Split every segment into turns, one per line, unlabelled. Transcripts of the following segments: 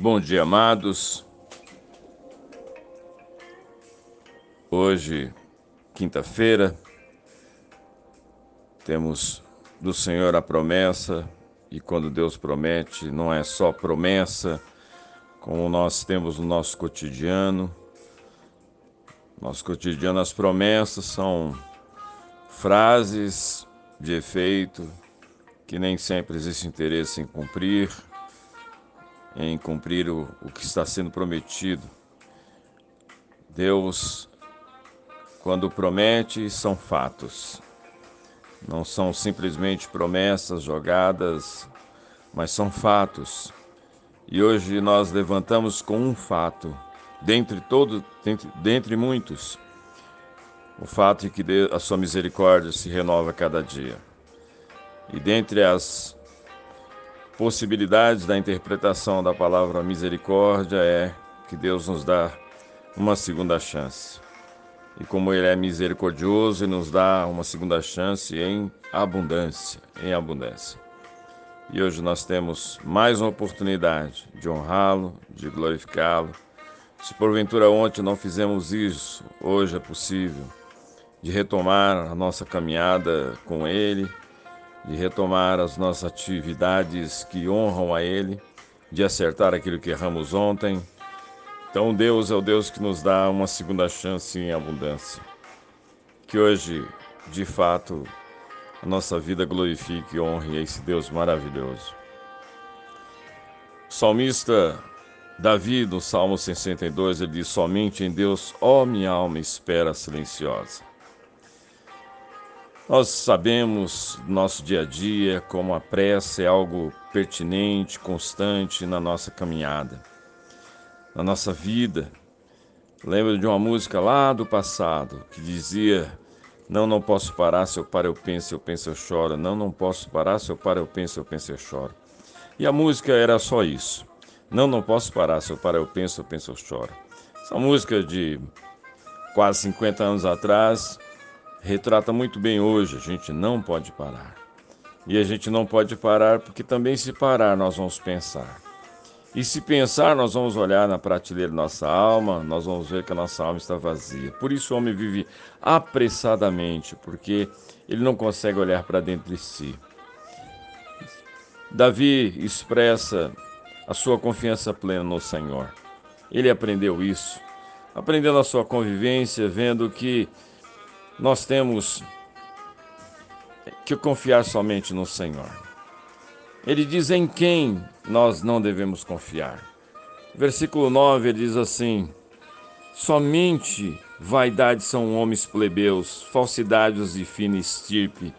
Bom dia, amados. Hoje, quinta-feira, temos do Senhor a promessa, e quando Deus promete, não é só promessa, como nós temos no nosso cotidiano. Nosso cotidiano, as promessas são frases de efeito que nem sempre existe interesse em cumprir em cumprir o, o que está sendo prometido. Deus, quando promete, são fatos. Não são simplesmente promessas jogadas, mas são fatos. E hoje nós levantamos com um fato, dentre todos, dentre, dentre muitos, o fato de que a sua misericórdia se renova cada dia. E dentre as possibilidades da interpretação da palavra misericórdia é que Deus nos dá uma segunda chance. E como Ele é misericordioso, Ele nos dá uma segunda chance em abundância, em abundância. E hoje nós temos mais uma oportunidade de honrá-lo, de glorificá-lo. Se porventura ontem não fizemos isso, hoje é possível de retomar a nossa caminhada com Ele de retomar as nossas atividades que honram a Ele, de acertar aquilo que erramos ontem. Então, Deus é o Deus que nos dá uma segunda chance em abundância. Que hoje, de fato, a nossa vida glorifique e honre esse Deus maravilhoso. O salmista Davi, no Salmo 62, ele diz: Somente em Deus, ó minha alma, espera silenciosa. Nós sabemos no nosso dia a dia como a pressa é algo pertinente, constante na nossa caminhada, na nossa vida. Lembro de uma música lá do passado que dizia: Não, não posso parar, se eu paro eu penso, eu penso eu choro. Não, não posso parar, se eu paro eu penso, eu penso eu choro. E a música era só isso. Não, não posso parar, se eu paro eu penso, eu penso eu choro. Essa música de quase 50 anos atrás retrata muito bem hoje. A gente não pode parar. E a gente não pode parar porque também, se parar, nós vamos pensar. E se pensar, nós vamos olhar na prateleira da nossa alma, nós vamos ver que a nossa alma está vazia. Por isso o homem vive apressadamente, porque ele não consegue olhar para dentro de si. Davi expressa a sua confiança plena no Senhor. Ele aprendeu isso, aprendeu na sua convivência, vendo que nós temos que confiar somente no Senhor. Ele diz em quem nós não devemos confiar. Versículo 9 ele diz assim: Somente vaidade são homens plebeus, falsidades de fina estirpe,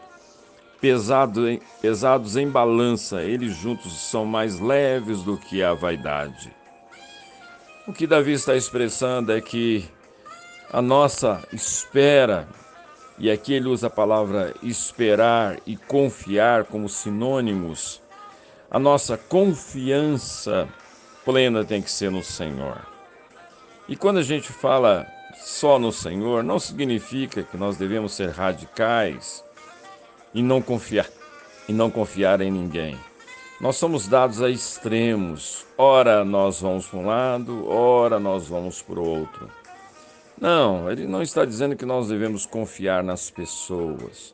pesado pesados em balança, eles juntos são mais leves do que a vaidade. O que Davi está expressando é que a nossa espera e aqui ele usa a palavra esperar e confiar como sinônimos. A nossa confiança plena tem que ser no Senhor. E quando a gente fala só no Senhor, não significa que nós devemos ser radicais e não confiar e não confiar em ninguém. Nós somos dados a extremos. Ora nós vamos para um lado, ora nós vamos para o outro. Não, ele não está dizendo que nós devemos confiar nas pessoas.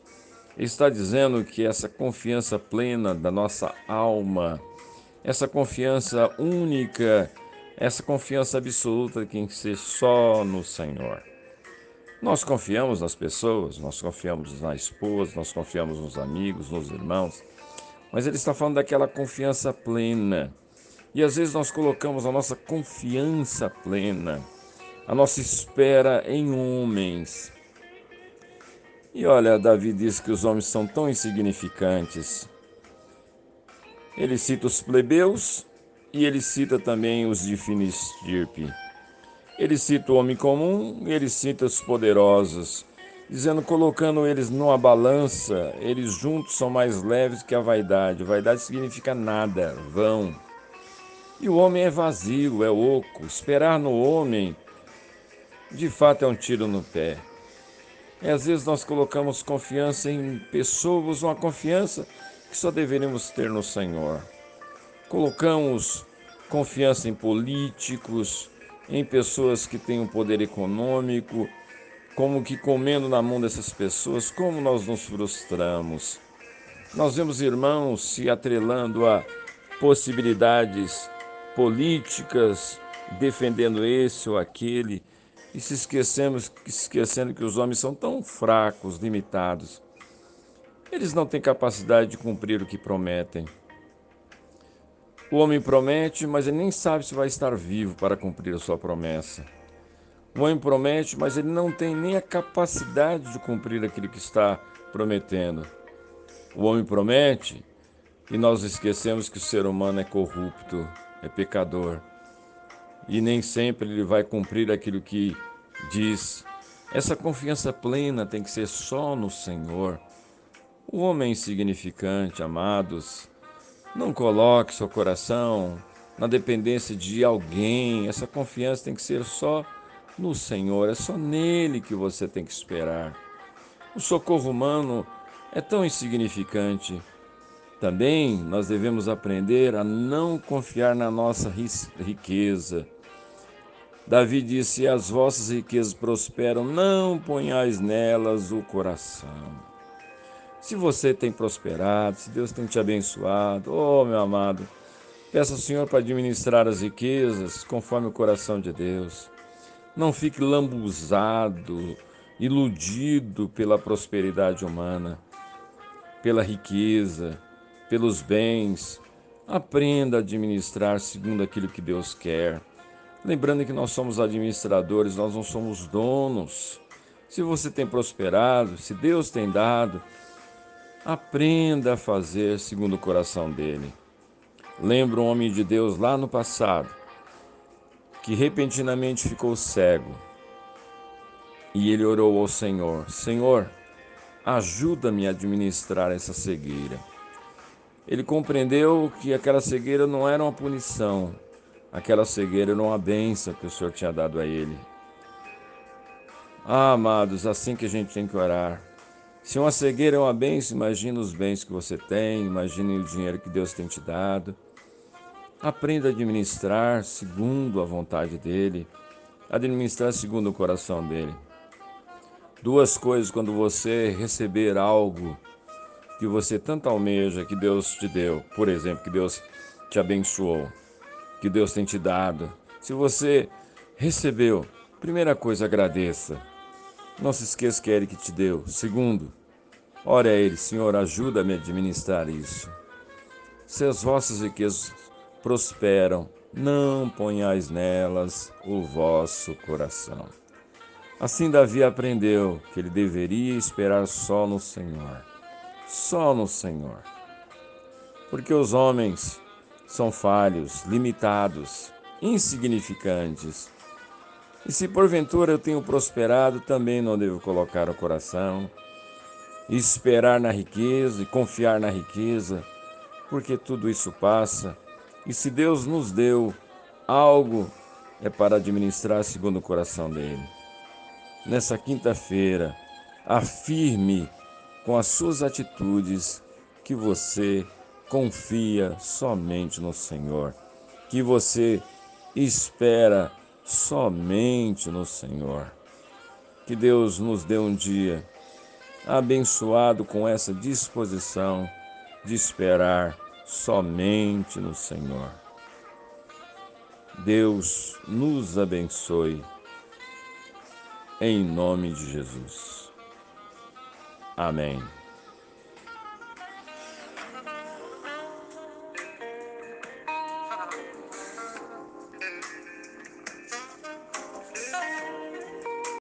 Ele está dizendo que essa confiança plena da nossa alma, essa confiança única, essa confiança absoluta tem que ser só no Senhor. Nós confiamos nas pessoas, nós confiamos na esposa, nós confiamos nos amigos, nos irmãos, mas ele está falando daquela confiança plena. E às vezes nós colocamos a nossa confiança plena a nossa espera em homens. E olha, Davi diz que os homens são tão insignificantes. Ele cita os plebeus e ele cita também os de fina estirpe. Ele cita o homem comum e ele cita os poderosos, dizendo, colocando eles numa balança, eles juntos são mais leves que a vaidade. Vaidade significa nada, vão. E o homem é vazio, é oco. Esperar no homem de fato é um tiro no pé. E às vezes nós colocamos confiança em pessoas, uma confiança que só deveríamos ter no Senhor. Colocamos confiança em políticos, em pessoas que têm um poder econômico, como que comendo na mão dessas pessoas, como nós nos frustramos. Nós vemos irmãos se atrelando a possibilidades políticas, defendendo esse ou aquele, e se esquecemos, esquecendo que os homens são tão fracos, limitados. Eles não têm capacidade de cumprir o que prometem. O homem promete, mas ele nem sabe se vai estar vivo para cumprir a sua promessa. O homem promete, mas ele não tem nem a capacidade de cumprir aquilo que está prometendo. O homem promete e nós esquecemos que o ser humano é corrupto, é pecador. E nem sempre ele vai cumprir aquilo que diz. Essa confiança plena tem que ser só no Senhor. O homem insignificante, amados, não coloque seu coração na dependência de alguém. Essa confiança tem que ser só no Senhor. É só nele que você tem que esperar. O socorro humano é tão insignificante. Também nós devemos aprender a não confiar na nossa riqueza. Davi disse: As vossas riquezas prosperam, não ponhais nelas o coração. Se você tem prosperado, se Deus tem te abençoado, oh meu amado, peça ao Senhor para administrar as riquezas conforme o coração de Deus. Não fique lambuzado, iludido pela prosperidade humana, pela riqueza, pelos bens. Aprenda a administrar segundo aquilo que Deus quer. Lembrando que nós somos administradores, nós não somos donos. Se você tem prosperado, se Deus tem dado, Aprenda a fazer segundo o coração dele. Lembra um homem de Deus lá no passado que repentinamente ficou cego e ele orou ao Senhor: Senhor, ajuda-me a administrar essa cegueira. Ele compreendeu que aquela cegueira não era uma punição, aquela cegueira era uma benção que o Senhor tinha dado a ele. Ah, amados, assim que a gente tem que orar. Se uma cegueira é uma bênção, imagine os bens que você tem, imagine o dinheiro que Deus tem te dado. Aprenda a administrar segundo a vontade dele, administrar segundo o coração dele. Duas coisas quando você receber algo que você tanto almeja, que Deus te deu, por exemplo, que Deus te abençoou, que Deus tem te dado. Se você recebeu, primeira coisa, agradeça. Não se esqueça que é Ele que te deu. Segundo, ore a Ele, Senhor, ajuda-me a administrar isso. Se as vossas riquezas prosperam, não ponhais nelas o vosso coração. Assim Davi aprendeu que ele deveria esperar só no Senhor. Só no Senhor. Porque os homens são falhos, limitados, insignificantes e se porventura eu tenho prosperado, também não devo colocar o coração, esperar na riqueza e confiar na riqueza, porque tudo isso passa. E se Deus nos deu algo, é para administrar segundo o coração dele. Nessa quinta-feira, afirme com as suas atitudes que você confia somente no Senhor, que você espera somente no Senhor. Que Deus nos dê um dia abençoado com essa disposição de esperar somente no Senhor. Deus nos abençoe, em nome de Jesus. Amém.